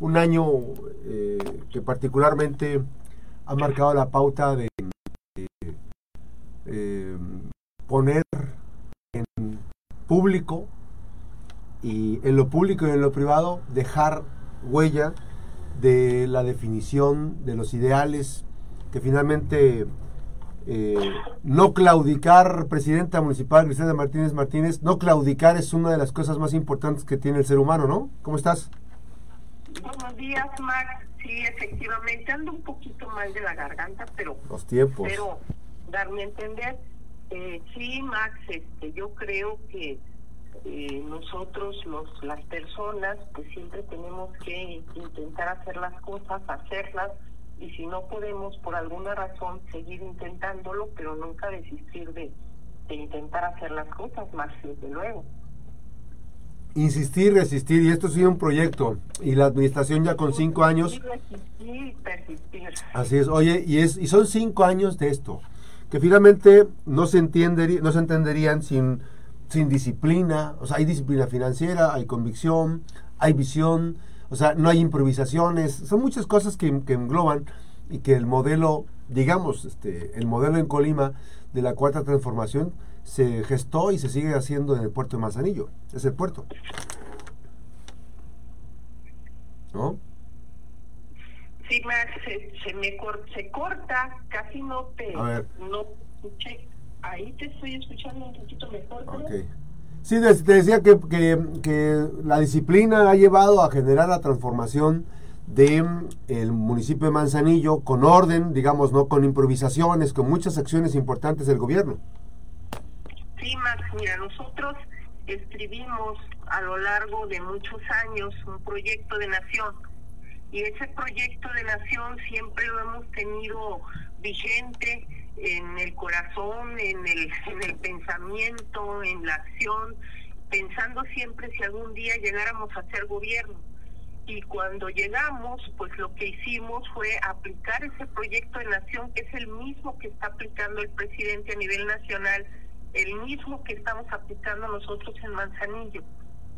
Un año eh, que particularmente ha marcado la pauta de, eh, poner en público y en lo público y en lo privado dejar huella de la definición de los ideales que finalmente eh, no claudicar, presidenta municipal Cristina Martínez Martínez, no claudicar es una de las cosas más importantes que tiene el ser humano, ¿no? ¿Cómo estás? Buenos días, Max. Sí, efectivamente, ando un poquito mal de la garganta, pero... Los tiempos. Pero darme a entender. Eh, sí, Max, este, yo creo que eh, nosotros, los, las personas, pues siempre tenemos que intentar hacer las cosas, hacerlas, y si no podemos por alguna razón seguir intentándolo, pero nunca desistir de, de intentar hacer las cosas, más desde luego. Insistir, resistir, y esto ha sido un proyecto, y la administración ya con cinco años... Resistir, persistir. Así es, oye, y, es, y son cinco años de esto, que finalmente no se, entiende, no se entenderían sin, sin disciplina, o sea, hay disciplina financiera, hay convicción, hay visión, o sea, no hay improvisaciones, son muchas cosas que, que engloban y que el modelo, digamos, este, el modelo en Colima de la cuarta transformación se gestó y se sigue haciendo en el puerto de Manzanillo. Es el puerto. ¿No? Sí, Max, se, se me cor- se corta, casi no te, no escuché. Ahí te estoy escuchando un poquito mejor. creo. Ok. Sí, te decía que, que- que la disciplina ha llevado a generar la transformación de mm, municipio de Manzanillo con orden, digamos, no con improvisaciones, con muchas acciones importantes del gobierno. Sí, Max, mira, nosotros escribimos a lo largo de muchos años un proyecto de nación y ese proyecto de nación siempre lo hemos tenido vigente en el corazón, en el, en el pensamiento, en la acción, pensando siempre si algún día llegáramos a ser gobierno. Y cuando llegamos, pues lo que hicimos fue aplicar ese proyecto de nación, que es el mismo que está aplicando el presidente a nivel nacional, el mismo que estamos aplicando nosotros en Manzanillo.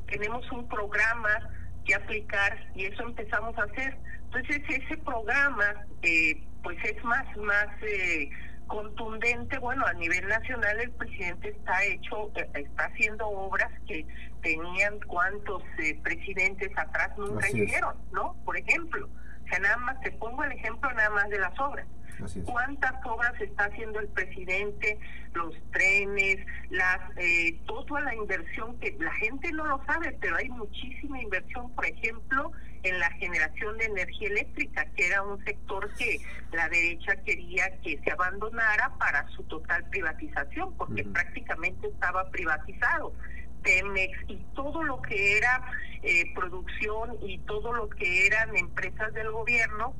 Tenemos un programa que aplicar y eso empezamos a hacer. Entonces ese programa, eh, pues es más, más eh, contundente. Bueno, a nivel nacional el presidente está hecho, eh, está haciendo obras que tenían cuantos eh, presidentes atrás nunca Así es. hicieron, ¿no? Por ejemplo, o sea, nada más te pongo el ejemplo nada más de las obras. ¿Cuántas obras está haciendo el presidente? Los trenes, las, eh, toda la inversión que la gente no lo sabe, pero hay muchísima inversión, por ejemplo, en la generación de energía eléctrica, que era un sector que la derecha quería que se abandonara para su total privatización, porque prácticamente estaba privatizado. Pemex y todo lo que era eh, producción y todo lo que eran empresas del gobierno,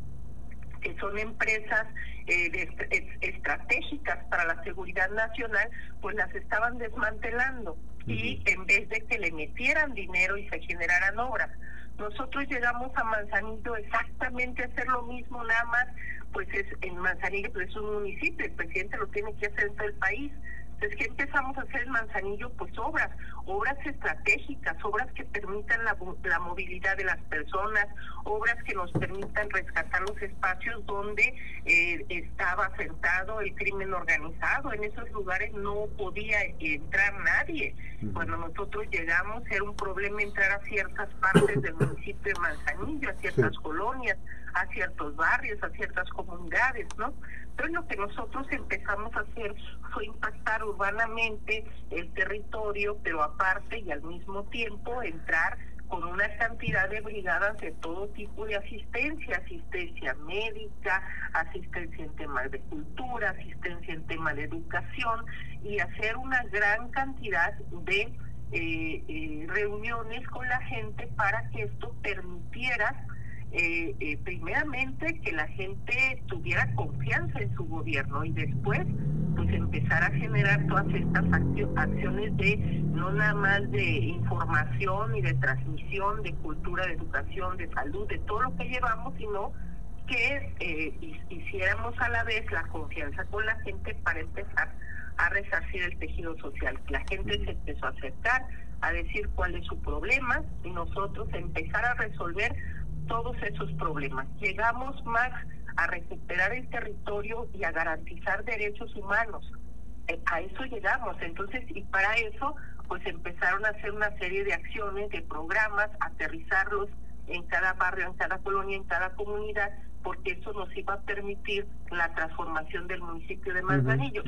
que son empresas eh, de estratégicas para la seguridad nacional, pues las estaban desmantelando y en vez de que le metieran dinero y se generaran obras. Nosotros llegamos a Manzanillo exactamente a hacer lo mismo, nada más, pues es en Manzanillo pues es un municipio, el presidente lo tiene que hacer en todo el país. Entonces, ¿qué empezamos a hacer en Manzanillo? Pues obras, obras estratégicas, obras que permitan la, la movilidad de las personas, obras que nos permitan rescatar los espacios donde eh, estaba sentado el crimen organizado. En esos lugares no podía entrar nadie. Cuando nosotros llegamos era un problema entrar a ciertas partes del municipio de Manzanillo, a ciertas Sí. colonias, a ciertos barrios, a ciertas comunidades, ¿no? Entonces lo que nosotros empezamos a hacer fue impactar urbanamente el territorio, pero aparte y al mismo tiempo entrar con una cantidad de brigadas de todo tipo de asistencia, asistencia médica, asistencia en temas de cultura, asistencia en temas de educación y hacer una gran cantidad de eh, eh, reuniones con la gente para que esto permitiera eh, eh, primeramente que la gente tuviera confianza en su gobierno y después pues empezar a generar todas estas accio- acciones de no nada más de información y de transmisión de cultura, de educación, de salud, de todo lo que llevamos, sino que eh, hi- hiciéramos a la vez la confianza con la gente para empezar a resarcir el tejido social. La gente se empezó a acercar, a decir cuál es su problema y nosotros empezar a resolver todos esos problemas. Llegamos más a recuperar el territorio y a garantizar derechos humanos. Eh, a eso llegamos. Entonces, y para eso, pues empezaron a hacer una serie de acciones, de programas, aterrizarlos en cada barrio, en cada colonia, en cada comunidad, porque eso nos iba a permitir la transformación del municipio de Manzanillo.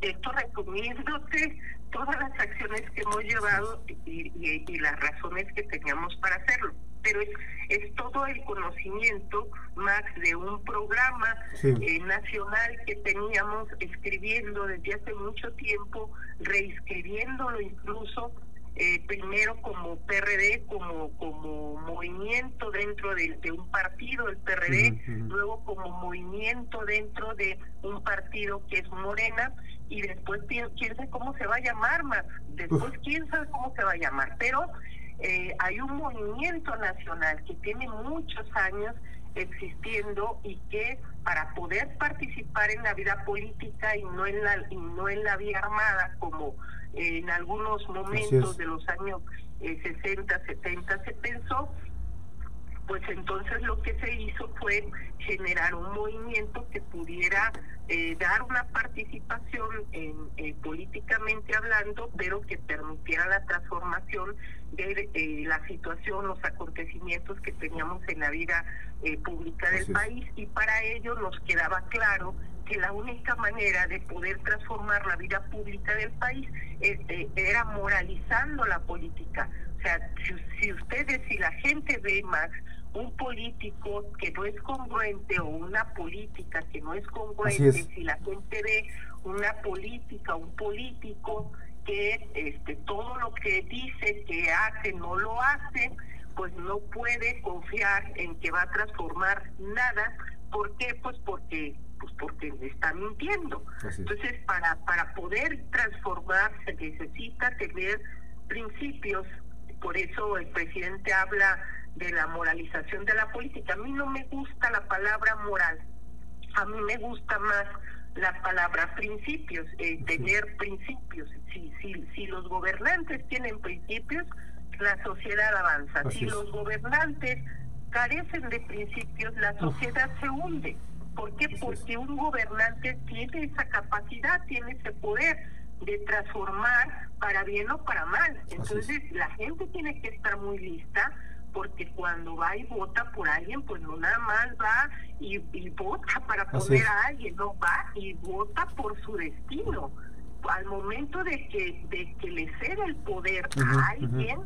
Esto resumiéndote todas las acciones que hemos llevado y, y las razones que teníamos para hacerlo pero es, es todo el conocimiento, Max, de un programa eh, nacional que teníamos escribiendo desde hace mucho tiempo, reescribiéndolo incluso, eh, primero como PRD, como, como movimiento dentro de, un partido, el PRD, luego como movimiento dentro de un partido que es Morena, y después quién sabe cómo se va a llamar, Max, después quién sabe cómo se va a llamar, pero eh, hay un movimiento nacional que tiene muchos años existiendo y que para poder participar en la vida política y no en la y no en la vía armada como en algunos momentos de los años 60 eh, 70 se pensó pues entonces lo que se hizo fue generar un movimiento que pudiera eh, dar una participación en, eh, políticamente hablando, pero que permitiera la transformación de eh, la situación, los acontecimientos que teníamos en la vida pública del país. Y para ello nos quedaba claro que la única manera de poder transformar la vida pública del país era moralizando la política. O sea, si, si ustedes, si la gente ve más un político que no es congruente o una política que no es congruente, si la gente ve una política, un político que este todo lo que dice que hace no lo hace, pues no puede confiar en que va a transformar nada. ¿Por qué? Pues porque pues porque está mintiendo. Entonces, para, para poder transformar se necesita tener principios. Por eso el presidente habla de la moralización de la política. A mí no me gusta la palabra moral, a mí me gusta más la palabra principios, eh, tener principios. Si, si, si los gobernantes tienen principios, la sociedad avanza. si los gobernantes carecen de principios, la sociedad se hunde. ¿Por qué? Porque un gobernante tiene esa capacidad, tiene ese poder de transformar para bien o para mal. Entonces la gente tiene que estar muy lista porque cuando va y vota por alguien, pues no nada más va y, vota para poner a alguien, no va y vota por su destino. Al momento de que, de que le cede el poder a alguien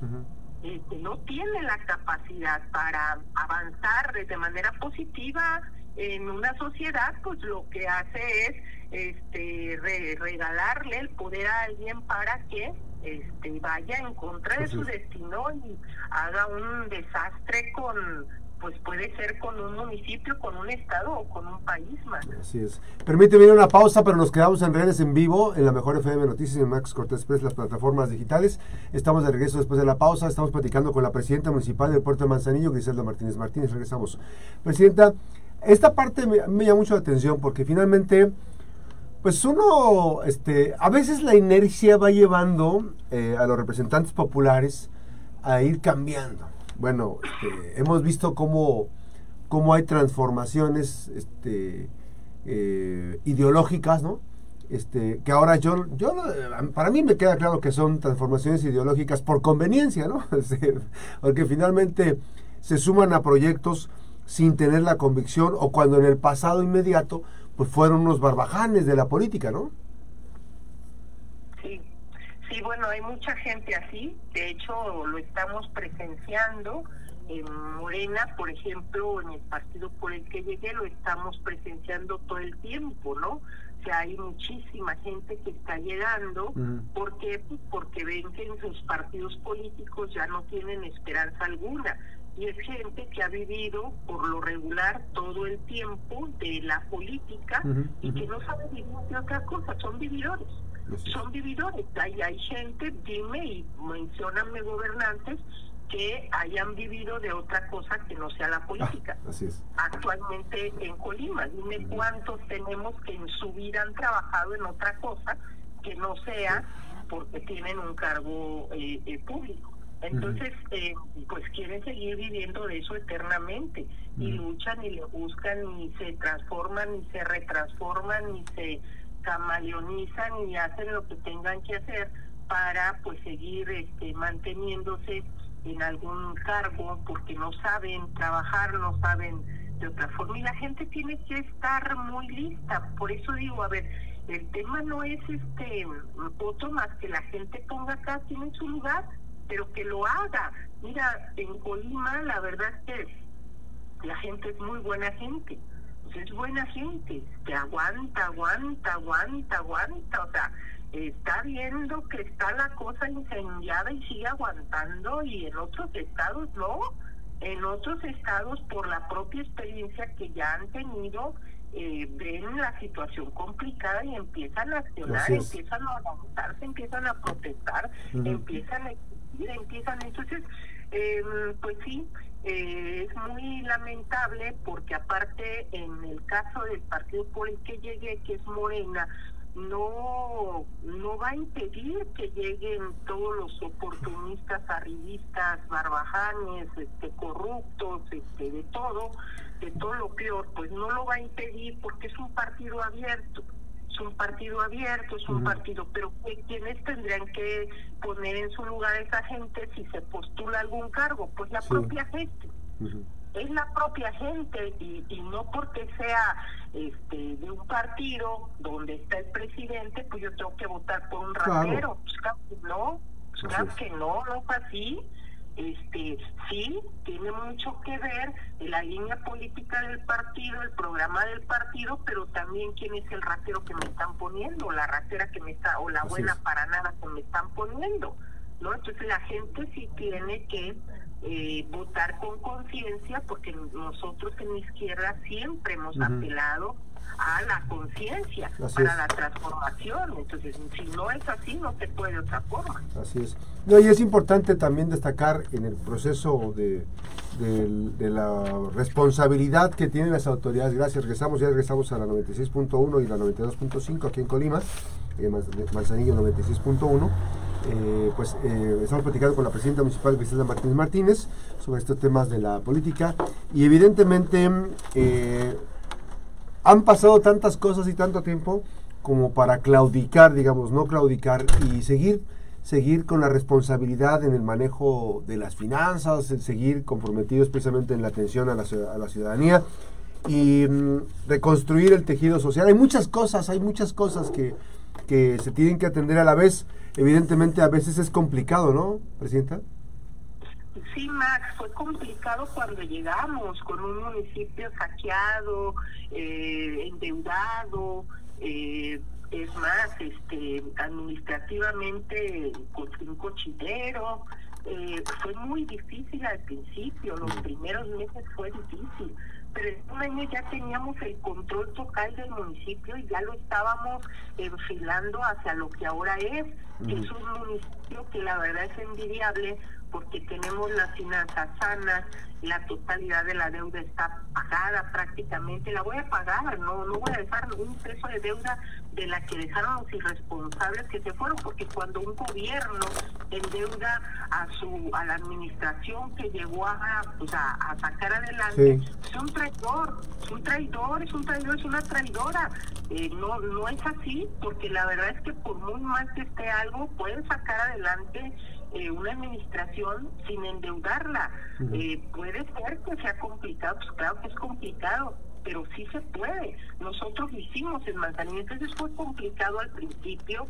eh, que no tiene la capacidad para avanzar de manera positiva en una sociedad, pues lo que hace es este regalarle el poder a alguien para que este, vaya en contra de su destino y haga un desastre con, pues puede ser con un municipio, con un estado o con un país más. Así es. Permíteme ir una pausa, pero nos quedamos en redes en vivo en la Mejor FM Noticias en Max Cortés Press, las plataformas digitales. Estamos de regreso después de la pausa. Estamos platicando con la presidenta municipal del puerto de Manzanillo, Griselda Martínez Martínez. Regresamos. Presidenta, esta parte me, me llama mucho la atención porque finalmente pues uno, este, a veces la inercia va llevando eh, a los representantes populares a ir cambiando. Bueno, este, hemos visto cómo, cómo, hay transformaciones este, eh, ideológicas, ¿no? Este, que ahora yo, yo, para mí me queda claro que son transformaciones ideológicas por conveniencia, ¿no? Porque finalmente se suman a proyectos sin tener la convicción o cuando en el pasado inmediato pues fueron unos barbajanes de la política, ¿no? Sí, sí, bueno, hay mucha gente así, de hecho lo estamos presenciando en Morena, por ejemplo, en el partido por el que llegué, lo estamos presenciando todo el tiempo, ¿no? O sea, hay muchísima gente que está llegando, ¿por qué? Pues porque ven que en sus partidos políticos ya no tienen esperanza alguna y es gente que ha vivido por lo regular todo el tiempo de la política y que no sabe vivir de otra cosa, son vividores. Son vividores. Hay, hay gente, dime y mencioname gobernantes que hayan vivido de otra cosa que no sea la política. Ah, así es. Actualmente en Colima, dime cuántos tenemos que en su vida han trabajado en otra cosa que no sea porque tienen un cargo eh, eh, público. Entonces, eh, pues quieren seguir viviendo de eso eternamente y luchan y le buscan y se transforman y se retransforman y se camaleonizan y hacen lo que tengan que hacer para pues seguir este, manteniéndose en algún cargo porque no saben trabajar, no saben de otra forma. Y la gente tiene que estar muy lista. Por eso digo, a ver, el tema no es este otro más que la gente ponga quien en su lugar, pero que lo haga. Mira, en Colima la verdad es que la gente es muy buena gente. es buena gente, que aguanta, aguanta, aguanta, aguanta. O sea, está viendo que está la cosa incendiada y sigue aguantando y en otros estados no. En otros estados, por la propia experiencia que ya han tenido, eh, ven la situación complicada y empiezan a accionar, empiezan a organizarse, empiezan a protestar, empiezan a exigir, empiezan. Entonces, eh, pues sí, eh, es muy lamentable porque aparte en el caso del partido por el que llegué, que es Morena, no no va a impedir que lleguen todos los oportunistas, arribistas, barbajanes, este, corruptos, este, de todo, de todo lo peor, pues no lo va a impedir porque es un partido abierto, es un partido abierto, es un partido, pero ¿quiénes tendrían que poner en su lugar a esa gente si se postula algún cargo? Pues la propia gente es la propia gente y, y no porque sea este de un partido donde está el presidente, pues yo tengo que votar por un rapero. Pues claro que no, pues claro que no, no fue así. Este, sí, tiene mucho que ver la línea política del partido, el programa del partido, pero también quién es el ratero que me están poniendo, la ratera que me está, o la buena para nada que me están poniendo. ¿no? Entonces la gente sí tiene que eh, votar con conciencia, porque nosotros en la izquierda siempre hemos apelado a la conciencia para la transformación. Entonces, si no es así, no se puede otra forma. Así es. No, y es importante también destacar en el proceso de, de, la responsabilidad que tienen las autoridades. Gracias, regresamos, ya regresamos a la 96.1 y la 92.5 aquí en Colima, eh, Manzanillo 96.1. Eh, pues eh, estamos platicando con la presidenta municipal Cristina Martínez Martínez sobre estos temas de la política y evidentemente eh, han pasado tantas cosas y tanto tiempo como para claudicar, digamos, no claudicar y seguir seguir con la responsabilidad en el manejo de las finanzas, seguir comprometidos precisamente en la atención a la, a la ciudadanía y mm, reconstruir el tejido social. Hay muchas cosas, hay muchas cosas que, que se tienen que atender a la vez evidentemente a veces es complicado, ¿no, Presidenta? Sí, Max, fue complicado cuando llegamos con un municipio saqueado, eh, endeudado, eh, es más, este, administrativamente con un cochinero. Eh, fue muy difícil al principio, los mm. primeros meses fue difícil pero en un año ya teníamos el control total del municipio y ya lo estábamos enfilando hacia lo que ahora es, es un municipio que la verdad es envidiable porque tenemos las finanzas sanas, la totalidad de la deuda está pagada prácticamente, la voy a pagar, no no voy a dejar un peso de deuda de la que dejaron los irresponsables que se fueron, porque cuando un gobierno endeuda a su a la administración que llegó a, pues a, sacar adelante, es un traidor, es un traidor, es un traidor, es una traidora. Eh, no, no es así, porque la verdad es que por muy mal que esté algo, pueden sacar adelante eh, una administración sin endeudarla. Eh, puede ser que sea complicado, pues claro que es complicado, pero sí se puede. Nosotros lo hicimos en Manzanillo, entonces fue complicado al principio,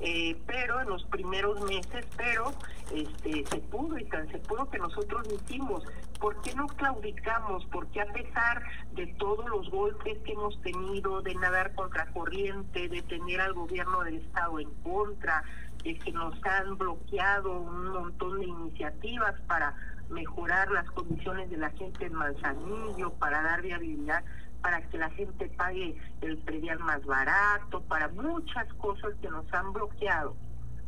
eh, pero en los primeros meses, pero este, se pudo y tan se pudo que nosotros lo hicimos. ¿Por qué no claudicamos? Porque a pesar de todos los golpes que hemos tenido, de nadar contra corriente, de tener al gobierno del Estado en contra, de que nos han bloqueado un montón de iniciativas para mejorar las condiciones de la gente en Manzanillo, para dar viabilidad, para que la gente pague el predial más barato, para muchas cosas que nos han bloqueado.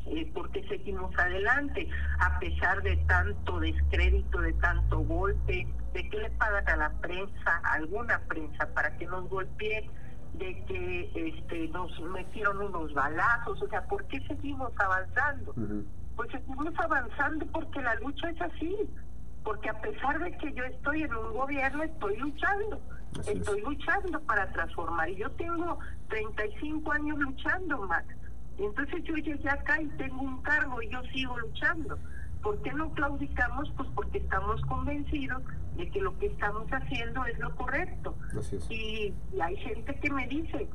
Eh, porque seguimos adelante, a pesar de tanto descrédito, de tanto golpe, de que le pagan a la prensa, alguna prensa, para que nos golpee de que este, nos metieron unos balazos, o sea, ¿por qué seguimos avanzando? Pues seguimos avanzando porque la lucha es así, porque a pesar de que yo estoy en un gobierno, estoy luchando, estoy luchando para transformar. Y yo tengo 35 años luchando, Max. Entonces yo llegué acá y tengo un cargo y yo sigo luchando. ¿Por qué no claudicamos? Pues porque estamos convencidos de que lo que estamos haciendo es lo correcto. Y, y, hay gente que me dice,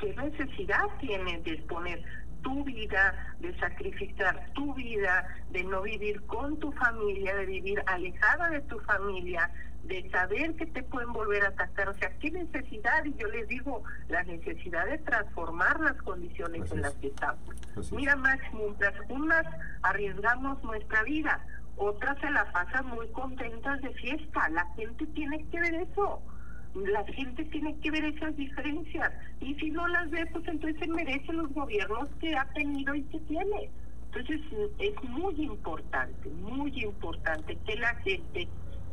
¿qué necesidad tienes de exponer tu vida, de sacrificar tu vida, de no vivir con tu familia, de vivir alejada de tu familia, de saber que te pueden volver a atacar. O sea, ¿qué necesidad? Y yo les digo, la necesidad de transformar las condiciones en las que estamos. Mira, Max, mientras unas arriesgamos nuestra vida, otras se la pasan muy contentas de fiesta. La gente tiene que ver eso. La gente tiene que ver esas diferencias. Y si no las ve, pues entonces merece los gobiernos que ha tenido y que tiene. Entonces es muy importante, muy importante que la gente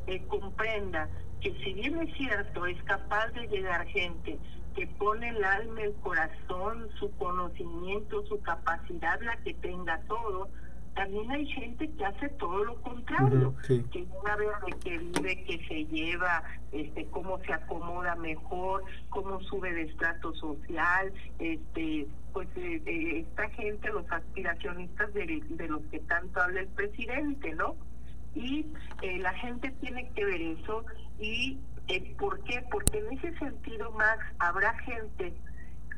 eh, comprenda que si bien es cierto, es capaz de llegar gente que pone el alma, el corazón, su conocimiento, su capacidad, la que tenga todo, también hay gente que hace todo lo contrario, que una vez de que vive, que se lleva, este, cómo se acomoda mejor, cómo sube de estrato social, este, pues eh, eh, esta gente, los aspiracionistas de, de los que tanto habla el presidente, ¿no? y eh, la gente tiene que ver eso y eh, ¿por qué? Porque en ese sentido, Max, habrá gente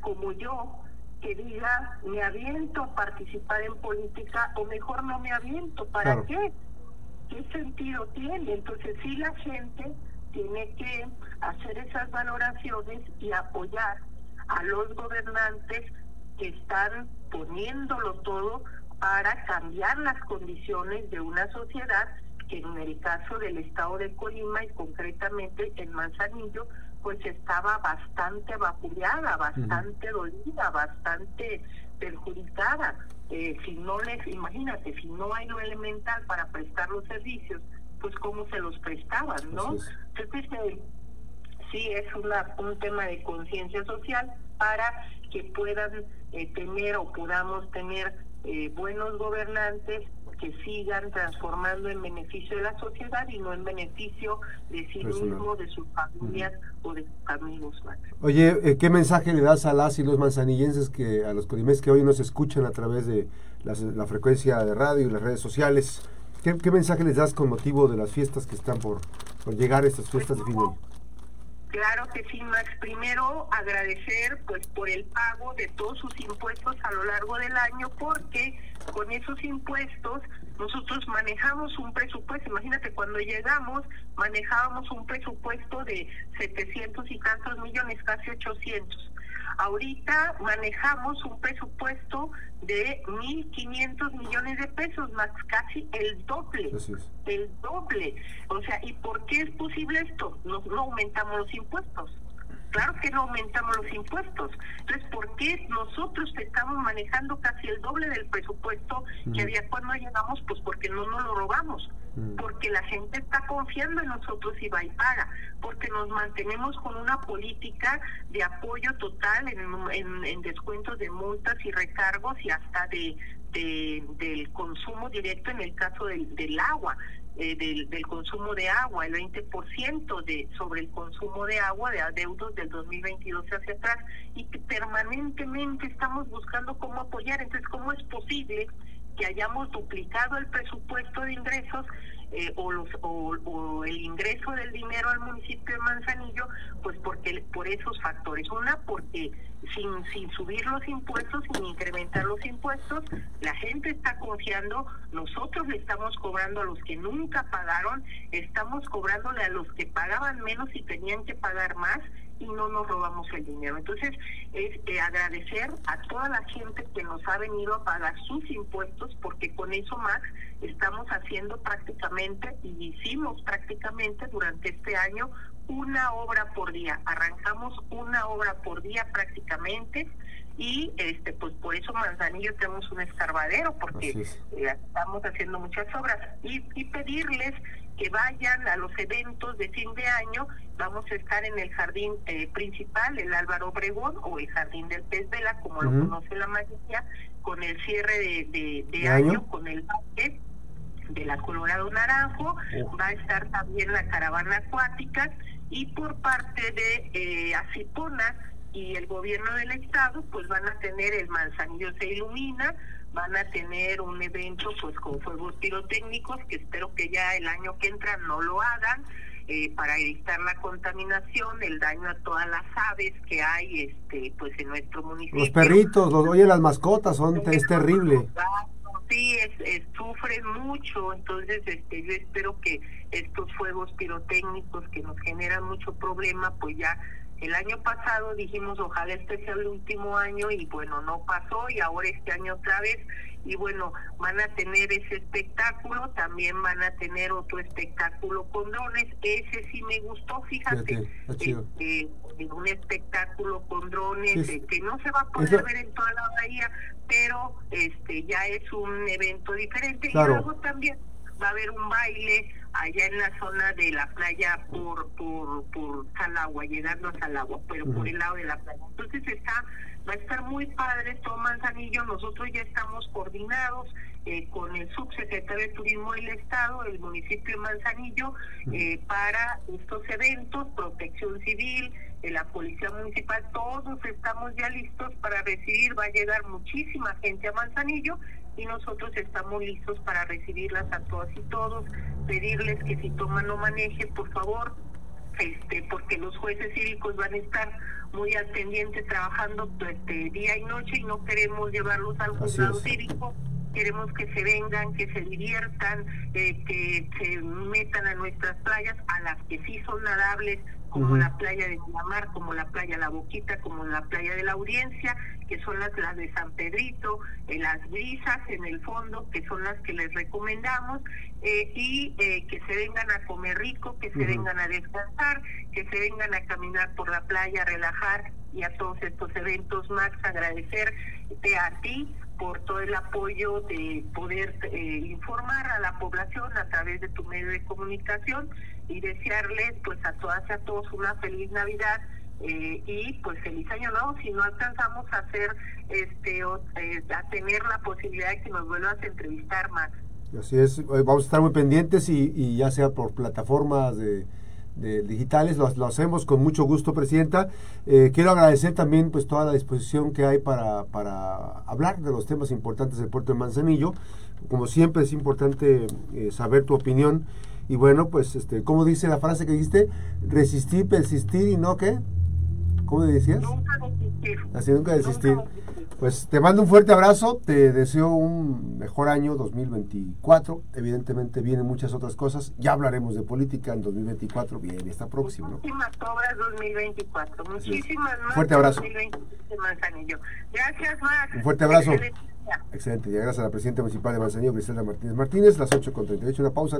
como yo que diga, me aviento a participar en política o mejor no me aviento, ¿para qué? ¿Qué sentido tiene? Entonces sí la gente tiene que hacer esas valoraciones y apoyar a los gobernantes que están poniéndolo todo para cambiar las condiciones de una sociedad que en el caso del estado de Colima y concretamente en Manzanillo, pues estaba bastante vapuleada, bastante dolida, bastante perjudicada. Eh, si no les, imagínate, si no hay lo elemental para prestar los servicios, pues cómo se los prestaban, ¿no? Entonces, eh, sí es una, un tema de conciencia social para que puedan eh, tener o podamos tener buenos gobernantes que sigan transformando en beneficio de la sociedad y no en beneficio de sí mismo, de sus familias o de sus amigos. Oye, eh, ¿qué mensaje le das a las y los manzanillenses, que a los codimes que hoy nos escuchan a través de la frecuencia de radio y las redes sociales? ¿Qué, mensaje les das con motivo de las fiestas que están por, por llegar, estas fiestas de fin de año? Claro que sí, Max. Primero agradecer pues por el pago de todos sus impuestos a lo largo del año porque con esos impuestos nosotros manejamos un presupuesto. Imagínate, cuando llegamos manejábamos un presupuesto de 700 y tantos millones, casi 800. Ahorita manejamos un presupuesto de 1.500 millones de pesos, más casi el doble. El doble. O sea, ¿y por qué es posible esto? No, no aumentamos los impuestos. Claro que no aumentamos los impuestos. Entonces, ¿por qué nosotros estamos manejando casi el doble del presupuesto que había cuando llegamos? Pues porque no nos lo robamos, porque la gente está confiando en nosotros y va y paga, porque nos mantenemos con una política de apoyo total en, en, descuentos de multas y recargos y hasta de, del consumo directo en el caso del, del agua. Eh, del, del, consumo de agua, el 20% de, sobre el consumo de agua de adeudos del 2022 hacia atrás y que permanentemente estamos buscando cómo apoyar. Entonces, ¿cómo es posible que hayamos duplicado el presupuesto de ingresos eh, o, los, o, el ingreso del dinero al municipio de Manzanillo, pues porque por esos factores. Una, porque sin, sin subir los impuestos, sin incrementar los impuestos, la gente está confiando, nosotros le estamos cobrando a los que nunca pagaron, estamos cobrándole a los que pagaban menos y tenían que pagar más y no nos robamos el dinero. Entonces, es eh, agradecer a toda la gente que nos ha venido a pagar sus impuestos, porque con eso más estamos haciendo prácticamente y hicimos prácticamente durante este año una obra por día. Arrancamos una obra por día prácticamente y este pues por eso Manzanillo tenemos un escarbadero porque eh, estamos haciendo muchas obras. Y, y pedirles que vayan a los eventos de fin de año. Vamos a estar en el jardín eh, principal el Álvaro Obregón o el jardín del Pez Vela como lo conoce la mayoría con el cierre de, de, año? con el baile de la Colorado Naranjo. Va a estar también la caravana acuática. Y por parte de eh, Acipona y el gobierno del estado pues van a tener el Manzanillo se ilumina, van a tener un evento pues con fuegos pirotécnicos que espero que ya el año que entra no lo hagan eh, para evitar la contaminación, el daño a todas las aves que hay este pues en nuestro municipio. Los perritos, los, oye las mascotas son es terrible. Sí, es, sufren mucho, entonces este yo espero que estos fuegos pirotécnicos que nos generan mucho problema pues ya el año pasado dijimos ojalá este sea el último año y bueno, no pasó y ahora este año otra vez y bueno, van a tener ese espectáculo, también van a tener otro espectáculo con drones, ese sí me gustó, fíjate, este, un espectáculo con drones eh, que no se va a poder ver en toda la bahía, pero este ya es un evento diferente y luego también va a haber un baile allá en la zona de la playa por por por Salagua, llegando a Salagua, pero por el lado de la playa. Entonces está va a estar muy padre todo Manzanillo, nosotros ya estamos coordinados eh, con el subsecretario de Turismo del Estado, el municipio de Manzanillo, eh, para estos eventos, protección civil, eh, la policía municipal, todos estamos ya listos para recibir, va a llegar muchísima gente a Manzanillo y nosotros estamos listos para recibirlas a todas y todos, pedirles que si toman no maneje, por favor, este, porque los jueces cívicos van a estar muy al pendiente trabajando este, día y noche y no queremos llevarlos al juzgado cívico. Queremos que se vengan, que se diviertan, eh, que se metan a nuestras playas, a las que sí son nadables, como la playa de Miramar, como la playa La Boquita, como la playa de la Audiencia, que son las, las de San Pedrito, eh, las brisas en el fondo, que son las que les recomendamos, eh, y eh, que se vengan a comer rico, que se vengan a descansar, que se vengan a caminar por la playa, a relajar y a todos estos eventos, Max, agradecerte a ti por todo el apoyo de poder informar a la población a través de tu medio de comunicación y desearles pues a todas y a todos una feliz Navidad eh, y pues feliz año nuevo. Si no alcanzamos a hacer este eh, a tener la posibilidad de que nos vuelvas a entrevistar más así es. Vamos a estar muy pendientes y, y ya sea por plataformas de, digitales lo, lo, hacemos con mucho gusto presidenta. Eh, quiero agradecer también pues toda la disposición que hay para, para hablar de los temas importantes del puerto de Manzanillo. Como siempre es importante saber tu opinión y bueno, pues, este, ¿cómo dice la frase que dijiste? Resistir, persistir y no qué? ¿Cómo decías? Nunca desistir. Así, nunca desistir. Pues te mando un fuerte abrazo, te deseo un mejor año 2024. Evidentemente vienen muchas otras cosas. Ya hablaremos de política en 2024, bien, está próximo. Muchísimas obras 2024, muchísimas más. Fuerte abrazo. Gracias, Max. Un fuerte abrazo. Excelente. Ya gracias a la presidenta municipal de Manzanillo, Griselda Martínez Martínez, las 8 con 38, una pausa.